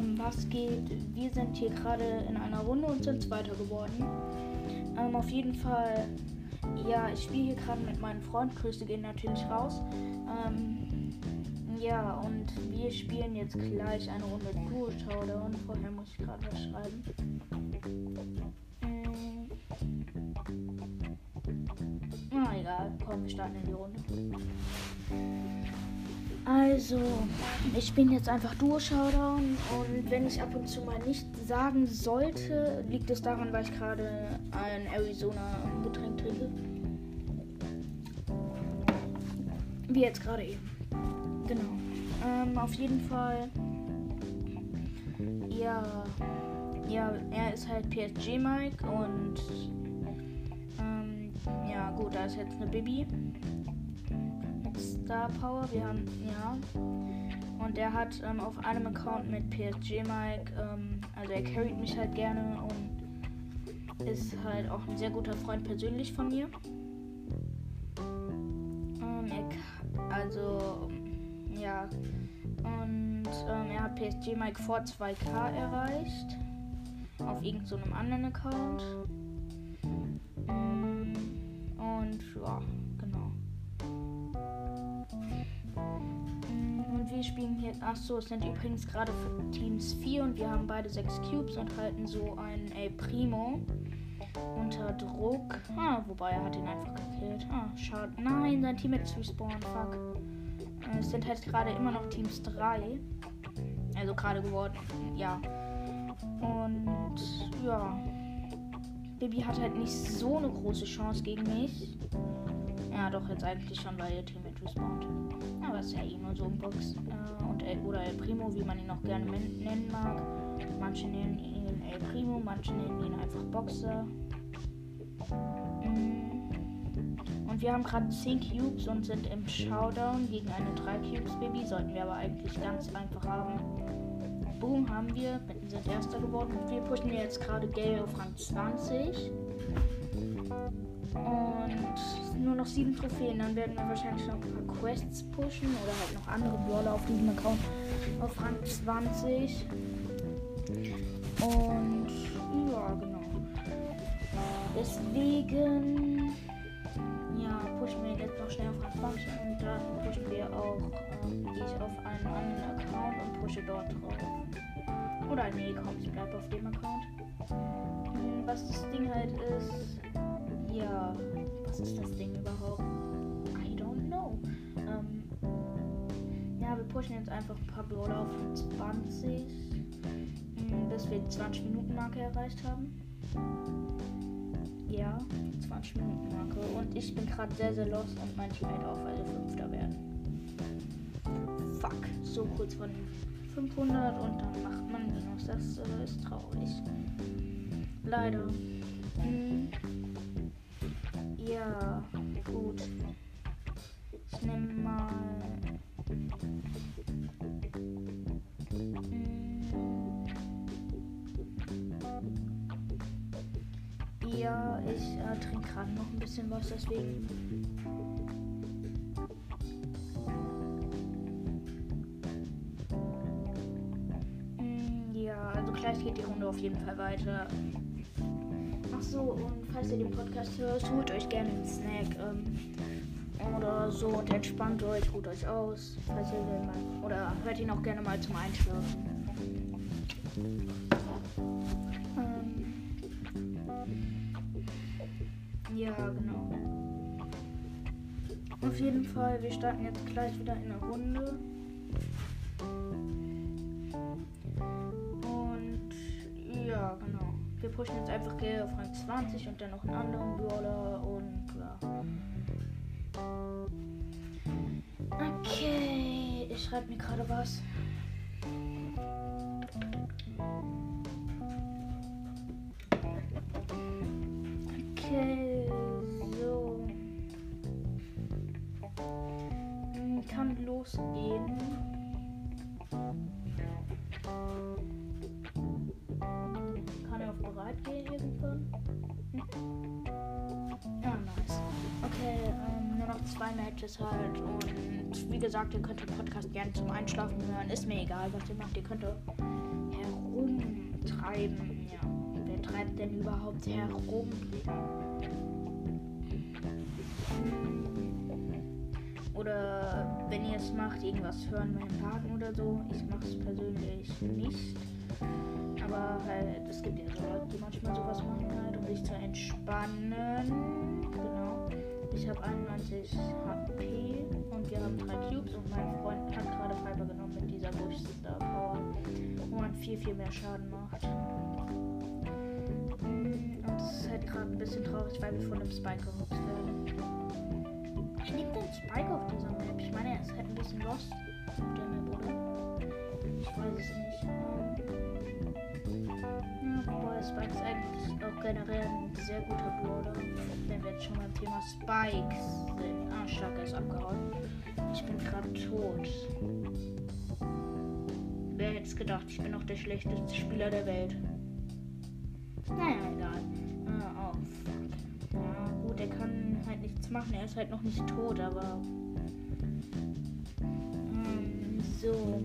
ähm, was geht? Wir sind hier gerade in einer Runde und sind Zweiter geworden. Ähm, auf jeden Fall, ja, ich spiele hier gerade mit meinem Freund. Grüße gehen natürlich raus. Ähm, ja, und wir spielen jetzt gleich eine Runde Duo Showdown. Vorher muss ich gerade was schreiben. Hm. Na egal, komm, wir starten in die Runde. Also, ich bin jetzt einfach Duo-Showdown und wenn ich ab und zu mal nicht sagen sollte, liegt es daran, weil ich gerade ein Arizona-Getränk trinke. Wie jetzt gerade eben. Genau. Ähm, auf jeden Fall. Ja. Ja, er ist halt PSG Mike und. Ähm, ja, gut, da ist jetzt eine Bibi. Star Power. Wir haben, ja. Und er hat ähm, auf einem Account mit PSG Mike, ähm, also er carryt mich halt gerne und ist halt auch ein sehr guter Freund persönlich von mir. Ähm, er, also, ja. Und ähm, er hat PSG Mike vor 2K erreicht. Auf irgendeinem so anderen Account. Mm, und ja. Spielen hier. Achso, es sind übrigens gerade Teams 4 und wir haben beide 6 Cubes und halten so einen El Primo unter Druck. Ah, wobei er hat ihn einfach gekillt. Ah, schade. Nein, sein Team ist respawned. Fuck. Äh, es sind halt gerade immer noch Teams 3. Also gerade geworden. Ja. Und ja. Baby hat halt nicht so eine große Chance gegen mich. Ja, doch, jetzt eigentlich schon, weil ihr Team mit respawned. Aber ist ja eh nur so ein Box. Äh, und El, oder El Primo, wie man ihn auch gerne nennen mag. Manche nennen ihn El Primo, manche nennen ihn einfach Boxer. Mm. Und wir haben gerade 10 Cubes und sind im Showdown gegen eine 3 Cubes Baby. Sollten wir aber eigentlich ganz einfach haben. Boom, haben wir. Sind Erster geworden. Und wir pushen jetzt gerade Gale auf Rang 20. Und noch sieben Trophäen. Dann werden wir wahrscheinlich noch ein paar Quests pushen oder halt noch andere Brawler auf diesem Account auf Rang 20. Und ja, genau. Deswegen ja, pushen wir jetzt noch schnell auf Rang 20 und dann pushen wir auch gehe ich auf einen anderen Account und pushe dort drauf. Oder nee, komm, ich bleibe auf dem Account. Hm, was das Ding halt ist, ja, was ist das Ding überhaupt? I don't know. Ähm, ja, wir pushen jetzt einfach ein paar Brawler auf 20, hm, bis wir die 20 Minuten Marke erreicht haben. Ja, 20 Minuten Marke. Und ich bin gerade sehr, sehr lost und mein Teammate auch, weil wir Fünfter werden. Fuck, so kurz von 500 und dann macht man Minus. Das äh, ist traurig. Leider. Hm. Ja, gut. Ich nehme mal. Ja, ich äh, trinke gerade noch ein bisschen was, deswegen. Hm, ja, also gleich geht die Runde auf jeden Fall weiter. Ach so, und falls ihr den Podcast hört, holt euch gerne einen Snack ähm, oder so und entspannt euch, ruht euch aus. Falls ihr den mal, oder hört ihn auch gerne mal zum Einschlafen. Ähm, ja, genau. Auf jeden Fall, wir starten jetzt gleich wieder in der Runde. Wir pushen jetzt einfach Gale auf Rang 20 und dann noch einen anderen Brawler und ja. Okay, ich schreibe mir gerade was. Okay, so. Kann losgehen. Bereit gehen irgendwann? Hm? Ja, nice. Okay, ähm, nur noch zwei Matches halt. Und wie gesagt, ihr könnt den Podcast gerne zum Einschlafen hören. Ist mir egal, was ihr macht. Ihr könnt herumtreiben. Ja, wer treibt denn überhaupt herum? Oder wenn ihr es macht, irgendwas hören beim Parken oder so. Ich mache es persönlich nicht. Aber halt, es gibt ja so Leute, die manchmal sowas machen, halt, um sich zu entspannen. Genau. Ich habe 91 HP und wir haben drei Cubes und mein Freund hat gerade Fiber genommen mit dieser Bush Star Power, wo man viel, viel mehr Schaden macht. Und es ist halt gerade ein bisschen traurig, weil wir von einem Spike gehopst werden. Ich nehme den Spike auf dieser Map. Ich meine, er ist halt ein bisschen lost auf der Map, oder? Ich weiß es nicht. Wobei Spike ist eigentlich auch generell ein sehr guter Brawler. Wenn wir jetzt schon beim Thema Spikes sind. Ah, Stark ist abgehauen. Ich bin gerade tot. Wer hätte es gedacht, ich bin auch der schlechteste Spieler der Welt. Naja, egal. Ah, oh, fuck. Ja, gut, er kann halt nichts machen. Er ist halt noch nicht tot, aber. Ähm, so.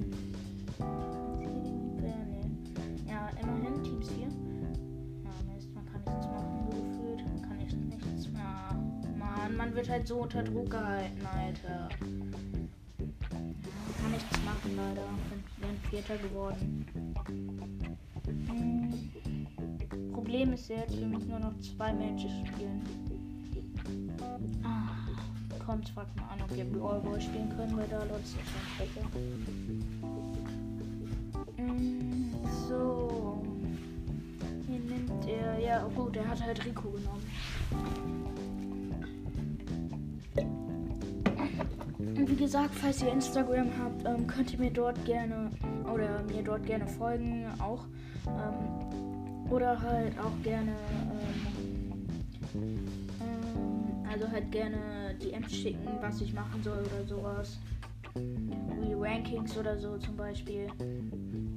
Wird halt so unter Druck gehalten, Alter. Kann nichts machen, leider. Wir sind Vierter geworden. Hm. Problem ist jetzt, wir müssen nur noch zwei Matches spielen. Ah, kommt, fragt mal an, ob wir Brawl Ball spielen können, weil da Leute ist schon schwächer. Mm, So. Hier nimmt er. Ja, gut, er hat halt Rico genommen. Wie gesagt, falls ihr Instagram habt, ähm, könnt ihr mir dort gerne oder mir dort gerne folgen auch. Ähm, oder halt auch gerne ähm, also halt gerne DMs schicken, was ich machen soll oder sowas. Wie Rankings oder so zum Beispiel.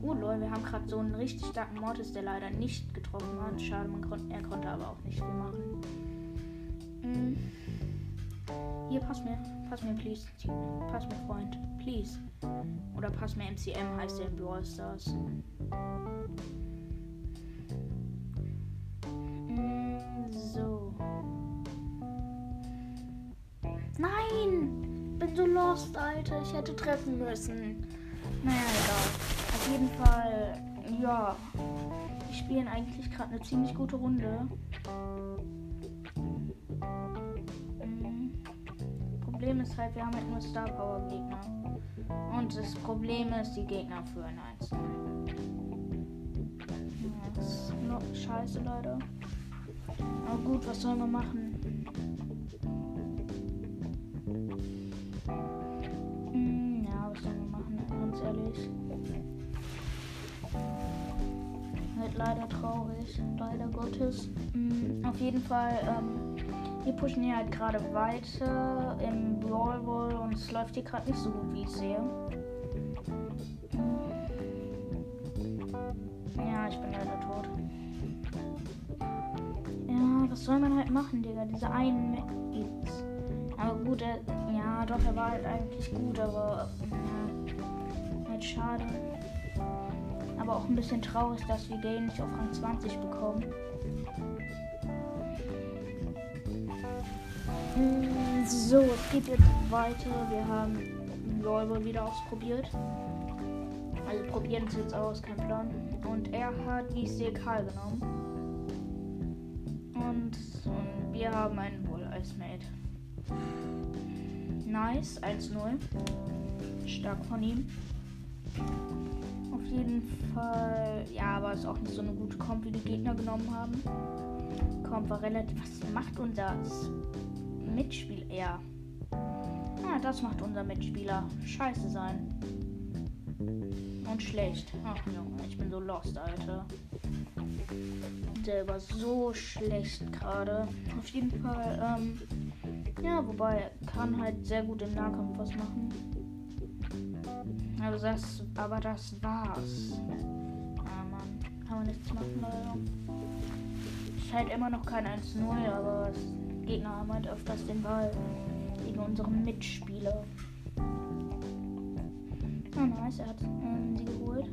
Oh lol, wir haben gerade so einen richtig starken Mortis, der leider nicht getroffen hat. Schade, kon er konnte aber auch nicht viel machen. Mm. Hier, pass mir. Pass mir, please. Pass mir, Freund. Please. Oder pass mir, MCM heißt der in Brawl Stars. So. Nein! Bin so lost, Alter. Ich hätte treffen müssen. Naja, egal. Auf jeden Fall, ja. Wir spielen eigentlich gerade eine ziemlich gute Runde. Problem ist halt, wir haben halt nur Star Power Gegner. Und das Problem ist, die Gegner führen 1 Ja, das ist noch scheiße, Leute. Aber gut, was sollen wir machen? Hm, ja, was sollen wir machen, ganz ehrlich. Halt leider traurig, leider Gottes. Hm, auf jeden Fall, ähm, wir pushen hier halt gerade weiter im Brawl und es läuft hier gerade nicht so gut, wie ich sehe. Ja, ich bin leider tot. Ja, was soll man halt machen, Digga? Diese einen gibt's. Aber gut, er, ja, doch, er war halt eigentlich gut, aber ja, halt schade. Aber auch ein bisschen traurig, dass wir Gale nicht auf Rang 20 bekommen. So, es geht jetzt weiter. Wir haben Brawl wieder ausprobiert. Also probieren es jetzt aus, kein Plan. Und er hat, sehe, Karl genommen. Und, und wir haben einen Bull als Mate. Nice, 1-0. Stark von ihm. Auf jeden Fall, ja, aber ist auch nicht so eine gute Comp, wie die Gegner genommen haben. Comp war relativ. Was macht unser Mitspieler? Ja. Ah, das macht unser Mitspieler. Scheiße sein. Und schlecht. Ach Junge, ich bin so lost, Alter. Der war so schlecht gerade. Auf jeden Fall, ähm. Ja, wobei kann halt sehr gut im Nahkampf was machen. Aber das, aber das war's. Ah Mann, kann man nichts machen leider. Ist halt immer noch kein 1-0, aber das Gegner haben halt öfters den Ball gegen unseren Mitspieler. Ah nice, er hat ähm, sie geholt.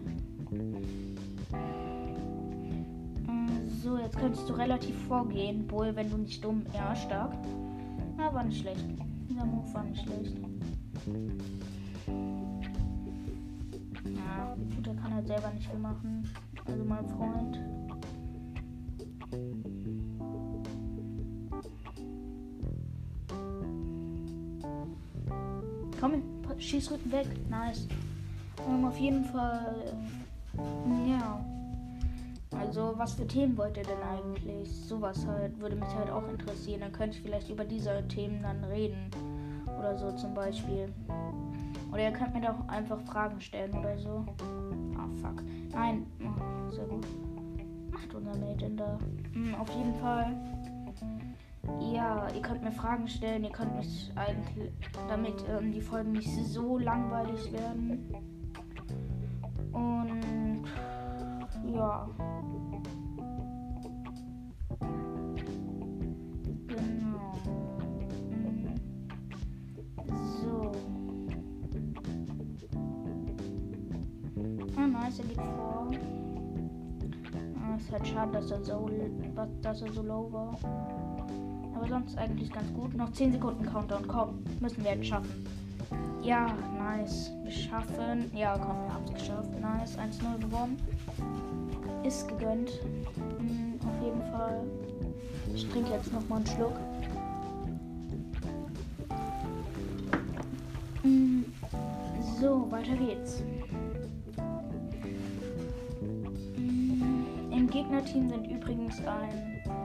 Mm, so, jetzt könntest du relativ vorgehen, Bull, wenn du nicht dumm. Ja, stark. War nicht schlecht. Dieser Move war nicht schlecht. Ja, gut, er kann halt selber nicht viel machen. Also mein Freund. Komm, schieß Rücken weg. Nice. Um, auf jeden Fall. Ja. Also, was für Themen wollt ihr denn eigentlich? Sowas halt würde mich halt auch interessieren. Dann könnte ich vielleicht über diese Themen dann reden. Oder so zum Beispiel. Oder ihr könnt mir doch einfach Fragen stellen oder so. Ah, oh, fuck. Nein. Oh, sehr gut. Macht unser denn da? Hm, auf jeden Fall. Ja, ihr könnt mir Fragen stellen. Ihr könnt mich eigentlich, damit ähm, die Folgen nicht so langweilig werden. Und ja. Genau. Hm. So. Ah, nice, er geht vor. Ah, ist halt schade, dass er so, dass er so low war. Aber sonst eigentlich ganz gut. Noch 10 Sekunden Countdown. Komm, müssen wir jetzt schaffen. Ja, nice. Wir schaffen. Ja, komm, wir haben es geschafft. Nice. 1-0 gewonnen. Ist gegönnt. Mhm, auf jeden Fall. Ich trinke jetzt noch mal einen Schluck. Mhm. So, weiter geht's. Mhm. Im Gegnerteam sind übrigens ein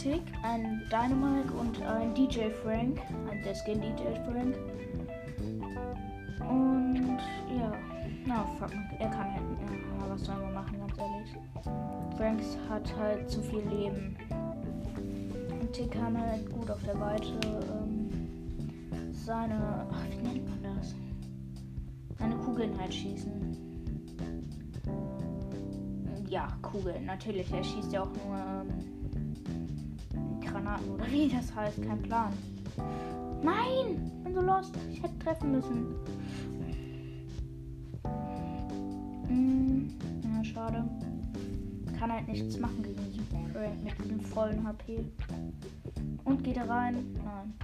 Tick, ein Dynamite und ein DJ Frank. Ein der Skin DJ Frank. Und ja. Na, fuck. Er kann halt. Ja, was soll man machen, ganz ehrlich. Franks hat halt zu viel Leben. Und Tick kann halt gut auf der Weite ähm, seine. Ach, wie nennt man das? Seine Kugeln halt schießen. Ja, Kugeln, natürlich. Er schießt ja auch nur. Ähm, Granaten oder wie das heißt. Kein Plan. Nein! Bin so lost. Ich hätte treffen müssen. Hm, ja, schade. Kann halt nichts machen gegen diesen Frank mit diesem vollen HP. Und geht er rein? Nein.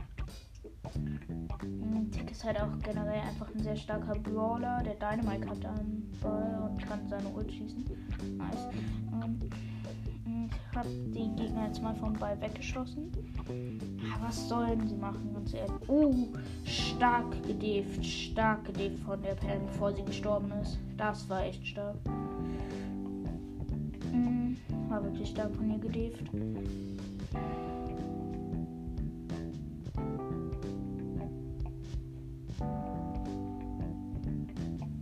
Hm, Tick ist halt auch generell einfach ein sehr starker Brawler. Der Dynamite hat einen Ball und kann seine Ult schießen. Nice. Ähm, habe die Gegner jetzt mal vom Ball weggeschossen. Aber was sollen sie machen, ganz ehrlich? Uh, stark gedeft, stark gedeft von der Pam, bevor sie gestorben ist. Das war echt stark. Mhm, war wirklich stark von ihr gedeft.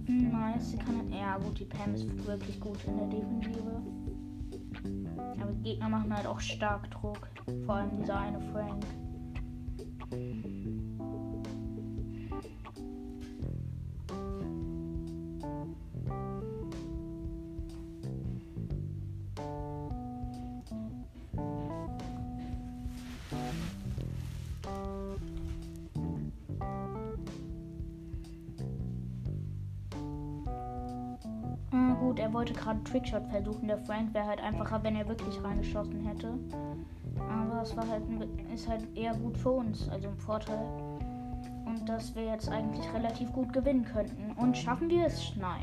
Nice, sie kann. Ja, gut, die Pam ist wirklich gut in der Defensive. Gegner machen halt auch stark Druck. Vor allem dieser eine Frank. Gut, er wollte gerade Trickshot versuchen. Der Frank wäre halt einfacher, wenn er wirklich reingeschossen hätte. Aber es war halt, ist halt eher gut für uns, also ein Vorteil. Und dass wir jetzt eigentlich relativ gut gewinnen könnten. Und schaffen wir es? Nein.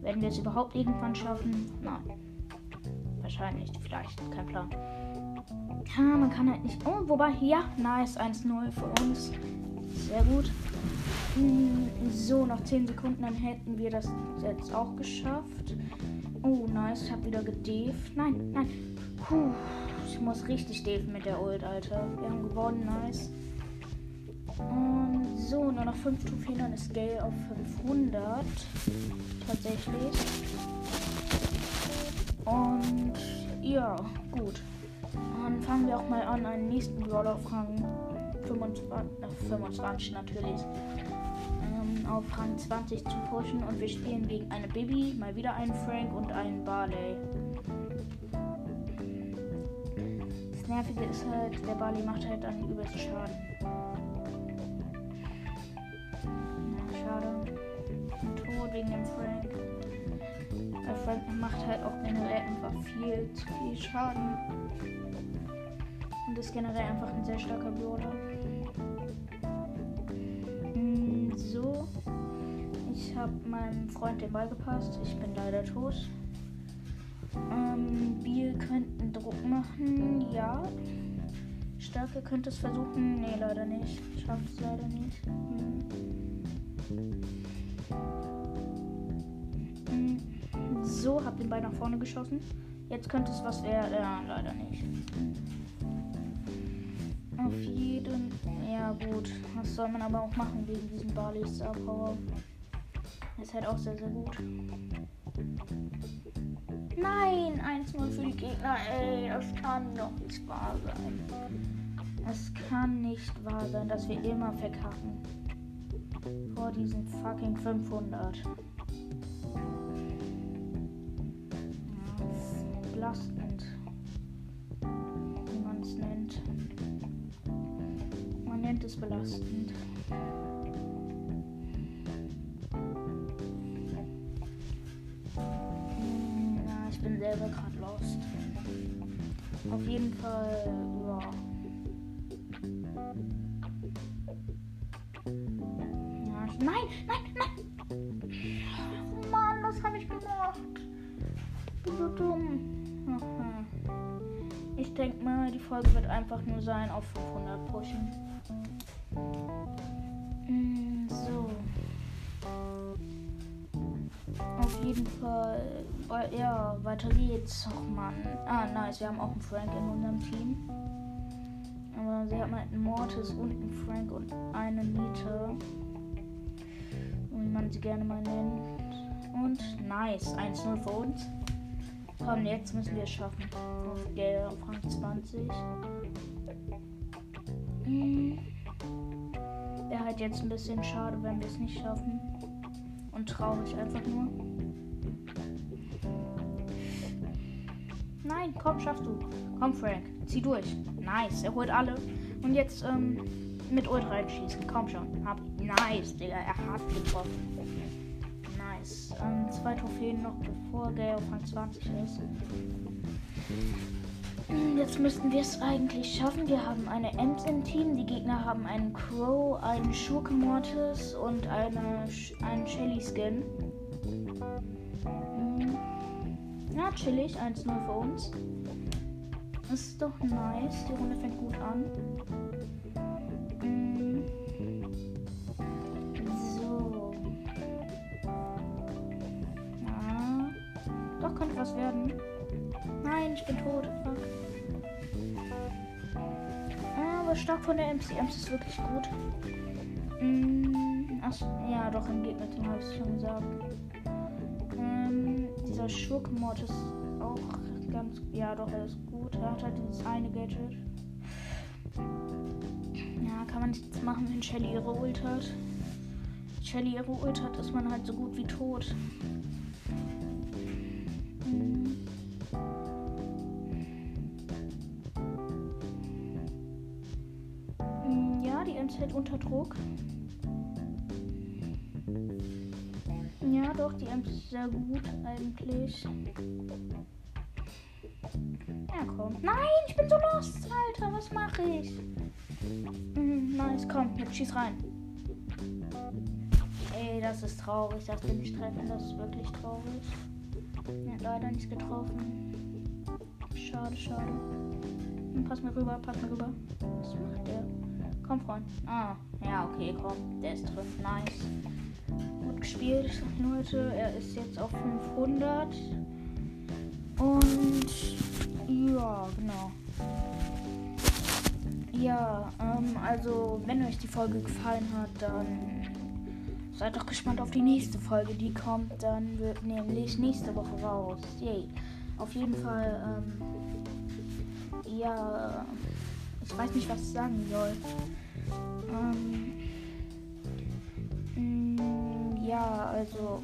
Werden wir es überhaupt irgendwann schaffen? Nein. Wahrscheinlich, vielleicht, kein Plan. Ja, man kann halt nicht. Oh, wobei, ja, nice, 1-0 für uns. Sehr gut. So, noch 10 Sekunden, dann hätten wir das jetzt auch geschafft. Oh, nice. Ich habe wieder gedeft. Nein, nein. Puh, ich muss richtig defen mit der Ult, Alter. Wir haben gewonnen, nice. Und so, nur noch 5 Trophäen, dann ist Gale auf 500. Tatsächlich. Und ja, gut. Dann fangen wir auch mal an, einen nächsten Brawler auf Rang 25, äh, 25 natürlich auf Rang 20 zu pushen und wir spielen gegen eine Bibi, mal wieder einen Frank und einen Barley. Das Nervige ist halt, der Barley macht halt dann übelst Schaden. Na, schade. Ein Tod wegen dem Frank. Frank macht halt auch generell einfach viel zu viel Schaden. Und ist generell einfach ein sehr starker Brawler. Ich habe meinem Freund den Ball gepasst. Ich bin leider tot. Ähm, wir könnten Druck machen, ja. Stärke könnte es versuchen. Nee, leider nicht. Schafft es leider nicht. Hm. Hm. So, hab den Ball nach vorne geschossen. Jetzt könnte es was werden. Ja, leider nicht. Auf jeden. Ja, gut. Was soll man aber auch machen gegen diesen Barley Star Power? Ist halt auch sehr, sehr gut. Nein, 1-0 für die Gegner. Ey, das kann doch nicht wahr sein. Es kann nicht wahr sein, dass wir immer verkacken. Vor diesen fucking 500. Ja, belastend. Wie man es nennt. Man nennt es belastend. Selber gerade lost. Auf jeden Fall, ja. nein, nein, nein! Mann, was habe ich gemacht? Ich bin so dumm. Ich denke mal, die Folge wird einfach nur sein auf 500 pushen. Mm, so. Auf jeden Fall ja, weiter geht's. Och man. Ah, nice. Wir haben auch einen Frank in unserem Team. Aber sie haben halt einen Mortis und einen Frank und eine Nita. Wie man sie gerne mal nennt. Und nice. 1-0 für uns. Komm, jetzt müssen wir es schaffen. Auf der auf Rang 20. Hm. Wäre halt jetzt ein bisschen schade, wenn wir es nicht schaffen. Und traurig einfach nur. Nein, komm, schaffst du. Komm, Frank, zieh durch. Nice, er holt alle. Und jetzt ähm, mit Ult reinschießen. Komm schon. Hab, nice, Digga, er hat getroffen. Nice. Ähm, zwei Trophäen noch, bevor Gale auf Rang 20 ist. Jetzt müssten wir es eigentlich schaffen. Wir haben eine Ems im Team. Die Gegner haben einen Crow, einen Schurke Mortis und eine, einen Shelly Ja, chillig. 1-0 für uns. Das ist doch nice. Die Runde fängt gut an. So. Ja. Doch, könnte was werden. Nein, ich bin tot. Fuck. Aber stark von der MC. MC ist wirklich gut. Mm. Ach, ja, doch, im Gegner-Team habe ich schon gesagt dieser Schurkenmod ist auch ganz. Ja, doch, er ist gut. Er hat halt dieses eine Gadget. Ja, kann man nichts machen, wenn Shelly ihre Ult hat. Shelly ihre Ult hat, ist man halt so gut wie tot. Hm. Ja, die hält unter Druck. Die ist sehr gut eigentlich. Ja, komm. Nein, ich bin so lost, Alter. Was mache ich? Mhm, nice, komm, jetzt schieß rein. Ey, das ist traurig, dass wir nicht treffen. Das ist wirklich traurig. Hat leider nicht getroffen. Schade, schade. Hm, pass mir rüber, pass mir rüber. Was macht der? Komm, Freund. Ah, ja, okay, komm. Der ist drin. Nice gespielt, Leute. Er ist jetzt auf 500. Und ja, genau. Ja, ähm, also wenn euch die Folge gefallen hat, dann seid doch gespannt auf die nächste Folge, die kommt. Dann wird nämlich nächste Woche raus. Yay. Auf jeden Fall, ähm, ja, ich weiß nicht, was ich sagen soll. Ähm, ja, also,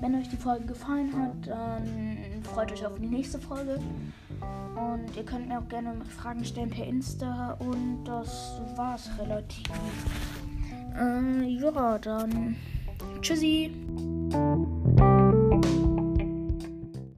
wenn euch die Folge gefallen hat, dann freut euch auf die nächste Folge. Und ihr könnt mir auch gerne Fragen stellen per Insta. Und das war's relativ. Äh, ja, dann. Tschüssi.